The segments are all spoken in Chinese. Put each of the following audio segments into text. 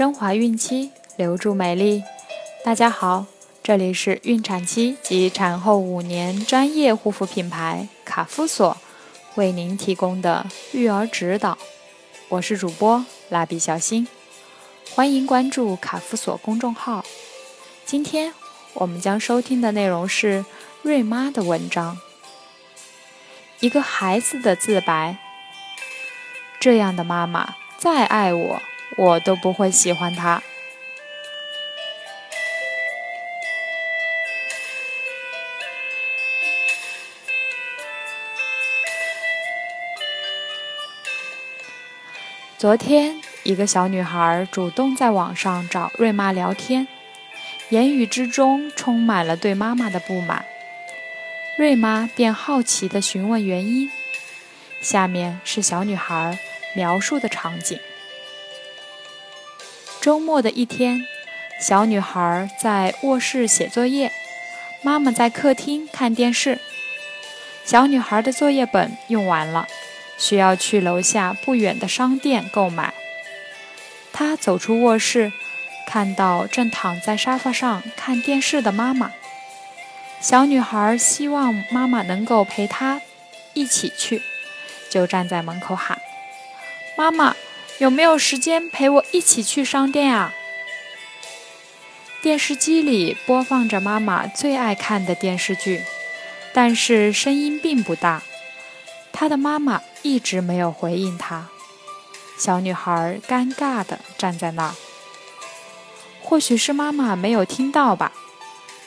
升华孕期，留住美丽。大家好，这里是孕产期及产后五年专业护肤品牌卡夫索为您提供的育儿指导。我是主播蜡笔小新，欢迎关注卡夫索公众号。今天我们将收听的内容是瑞妈的文章《一个孩子的自白》。这样的妈妈再爱我。我都不会喜欢他。昨天，一个小女孩主动在网上找瑞妈聊天，言语之中充满了对妈妈的不满。瑞妈便好奇地询问原因。下面是小女孩描述的场景。周末的一天，小女孩在卧室写作业，妈妈在客厅看电视。小女孩的作业本用完了，需要去楼下不远的商店购买。她走出卧室，看到正躺在沙发上看电视的妈妈。小女孩希望妈妈能够陪她一起去，就站在门口喊：“妈妈。”有没有时间陪我一起去商店啊？电视机里播放着妈妈最爱看的电视剧，但是声音并不大。她的妈妈一直没有回应她。小女孩尴尬地站在那儿。或许是妈妈没有听到吧。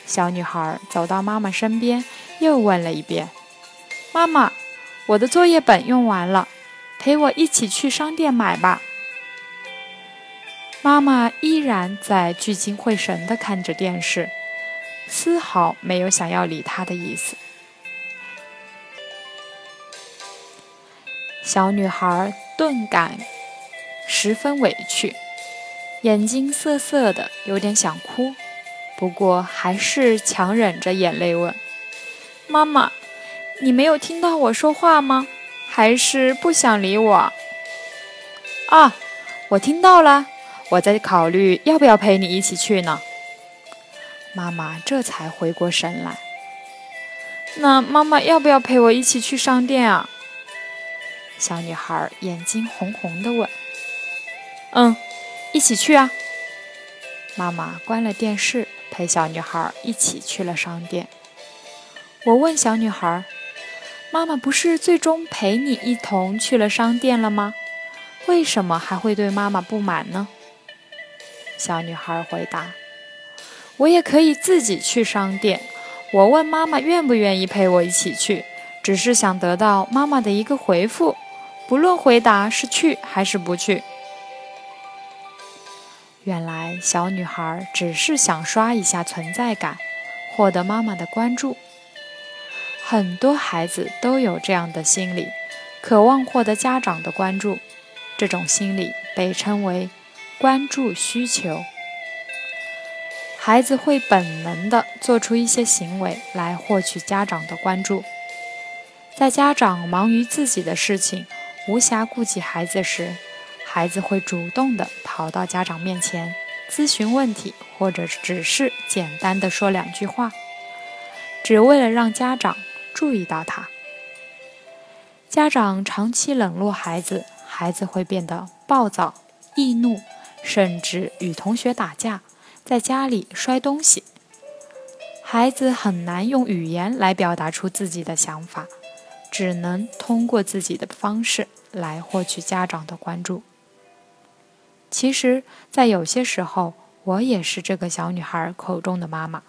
小女孩走到妈妈身边，又问了一遍：“妈妈，我的作业本用完了。”陪我一起去商店买吧。妈妈依然在聚精会神地看着电视，丝毫没有想要理她的意思。小女孩顿感十分委屈，眼睛涩涩的，有点想哭，不过还是强忍着眼泪问：“妈妈，你没有听到我说话吗？”还是不想理我啊！我听到了，我在考虑要不要陪你一起去呢。妈妈这才回过神来。那妈妈要不要陪我一起去商店啊？小女孩眼睛红红的问。嗯，一起去啊。妈妈关了电视，陪小女孩一起去了商店。我问小女孩。妈妈不是最终陪你一同去了商店了吗？为什么还会对妈妈不满呢？小女孩回答：“我也可以自己去商店。我问妈妈愿不愿意陪我一起去，只是想得到妈妈的一个回复，不论回答是去还是不去。”原来小女孩只是想刷一下存在感，获得妈妈的关注。很多孩子都有这样的心理，渴望获得家长的关注。这种心理被称为关注需求。孩子会本能地做出一些行为来获取家长的关注。在家长忙于自己的事情，无暇顾及孩子时，孩子会主动地跑到家长面前咨询问题，或者只是简单的说两句话，只为了让家长。注意到他，家长长期冷落孩子，孩子会变得暴躁、易怒，甚至与同学打架，在家里摔东西。孩子很难用语言来表达出自己的想法，只能通过自己的方式来获取家长的关注。其实，在有些时候，我也是这个小女孩口中的妈妈，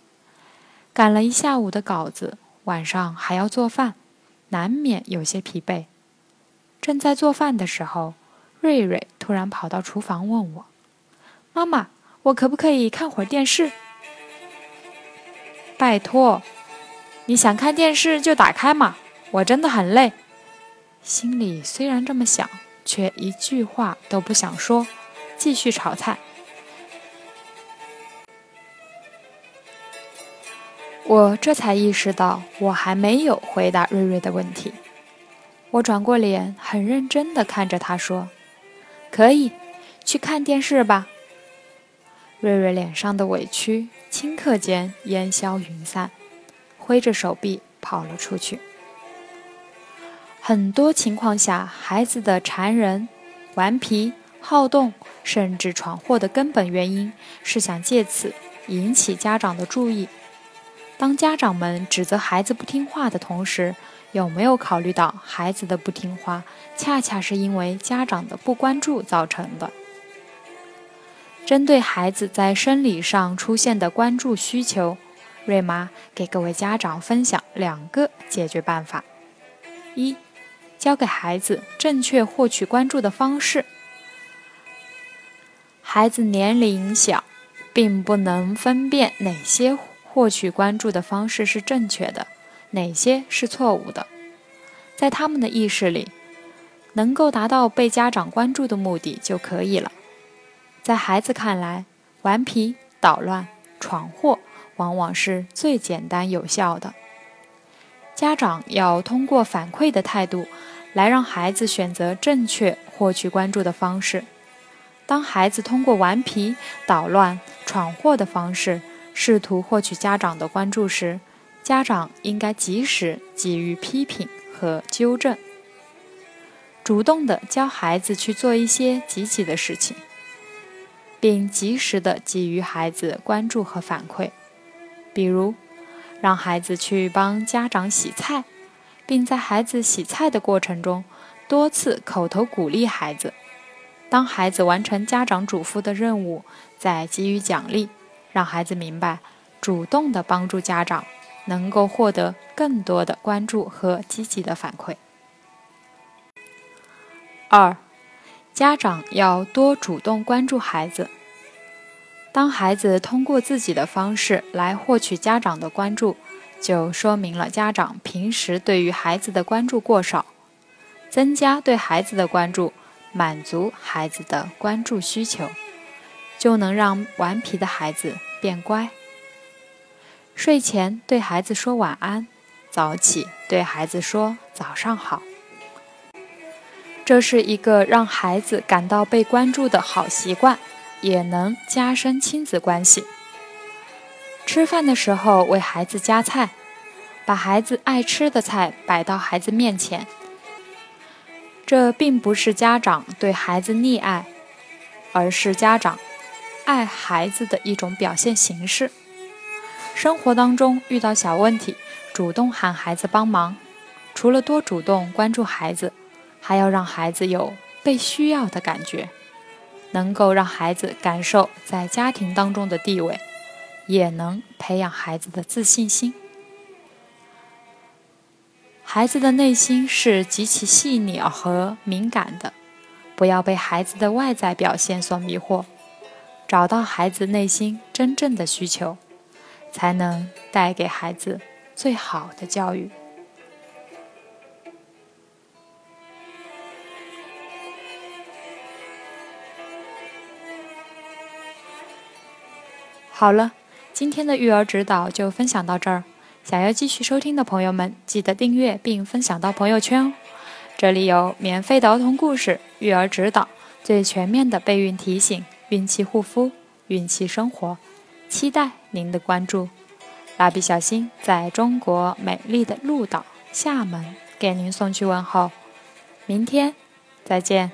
赶了一下午的稿子。晚上还要做饭，难免有些疲惫。正在做饭的时候，瑞瑞突然跑到厨房问我：“妈妈，我可不可以看会儿电视？”“拜托，你想看电视就打开嘛，我真的很累。”心里虽然这么想，却一句话都不想说，继续炒菜。我这才意识到，我还没有回答瑞瑞的问题。我转过脸，很认真地看着他说：“可以，去看电视吧。”瑞瑞脸上的委屈顷刻间烟消云散，挥着手臂跑了出去。很多情况下，孩子的缠人、顽皮、好动，甚至闯祸的根本原因是想借此引起家长的注意。当家长们指责孩子不听话的同时，有没有考虑到孩子的不听话，恰恰是因为家长的不关注造成的？针对孩子在生理上出现的关注需求，瑞妈给各位家长分享两个解决办法：一。教给孩子正确获取关注的方式。孩子年龄小，并不能分辨哪些获取关注的方式是正确的，哪些是错误的。在他们的意识里，能够达到被家长关注的目的就可以了。在孩子看来，顽皮、捣乱、闯祸，往往是最简单有效的。家长要通过反馈的态度。来让孩子选择正确获取关注的方式。当孩子通过顽皮、捣乱、闯祸的方式试图获取家长的关注时，家长应该及时给予批评和纠正，主动的教孩子去做一些积极的事情，并及时的给予孩子关注和反馈，比如让孩子去帮家长洗菜。并在孩子洗菜的过程中，多次口头鼓励孩子。当孩子完成家长嘱咐的任务，再给予奖励，让孩子明白，主动的帮助家长能够获得更多的关注和积极的反馈。二，家长要多主动关注孩子。当孩子通过自己的方式来获取家长的关注。就说明了家长平时对于孩子的关注过少，增加对孩子的关注，满足孩子的关注需求，就能让顽皮的孩子变乖。睡前对孩子说晚安，早起对孩子说早上好，这是一个让孩子感到被关注的好习惯，也能加深亲子关系。吃饭的时候为孩子夹菜，把孩子爱吃的菜摆到孩子面前。这并不是家长对孩子溺爱，而是家长爱孩子的一种表现形式。生活当中遇到小问题，主动喊孩子帮忙，除了多主动关注孩子，还要让孩子有被需要的感觉，能够让孩子感受在家庭当中的地位。也能培养孩子的自信心。孩子的内心是极其细腻和敏感的，不要被孩子的外在表现所迷惑，找到孩子内心真正的需求，才能带给孩子最好的教育。好了。今天的育儿指导就分享到这儿，想要继续收听的朋友们，记得订阅并分享到朋友圈哦。这里有免费的儿童故事、育儿指导、最全面的备孕提醒、孕期护肤、孕期生活，期待您的关注。蜡笔小新在中国美丽的鹭岛厦门给您送去问候，明天再见。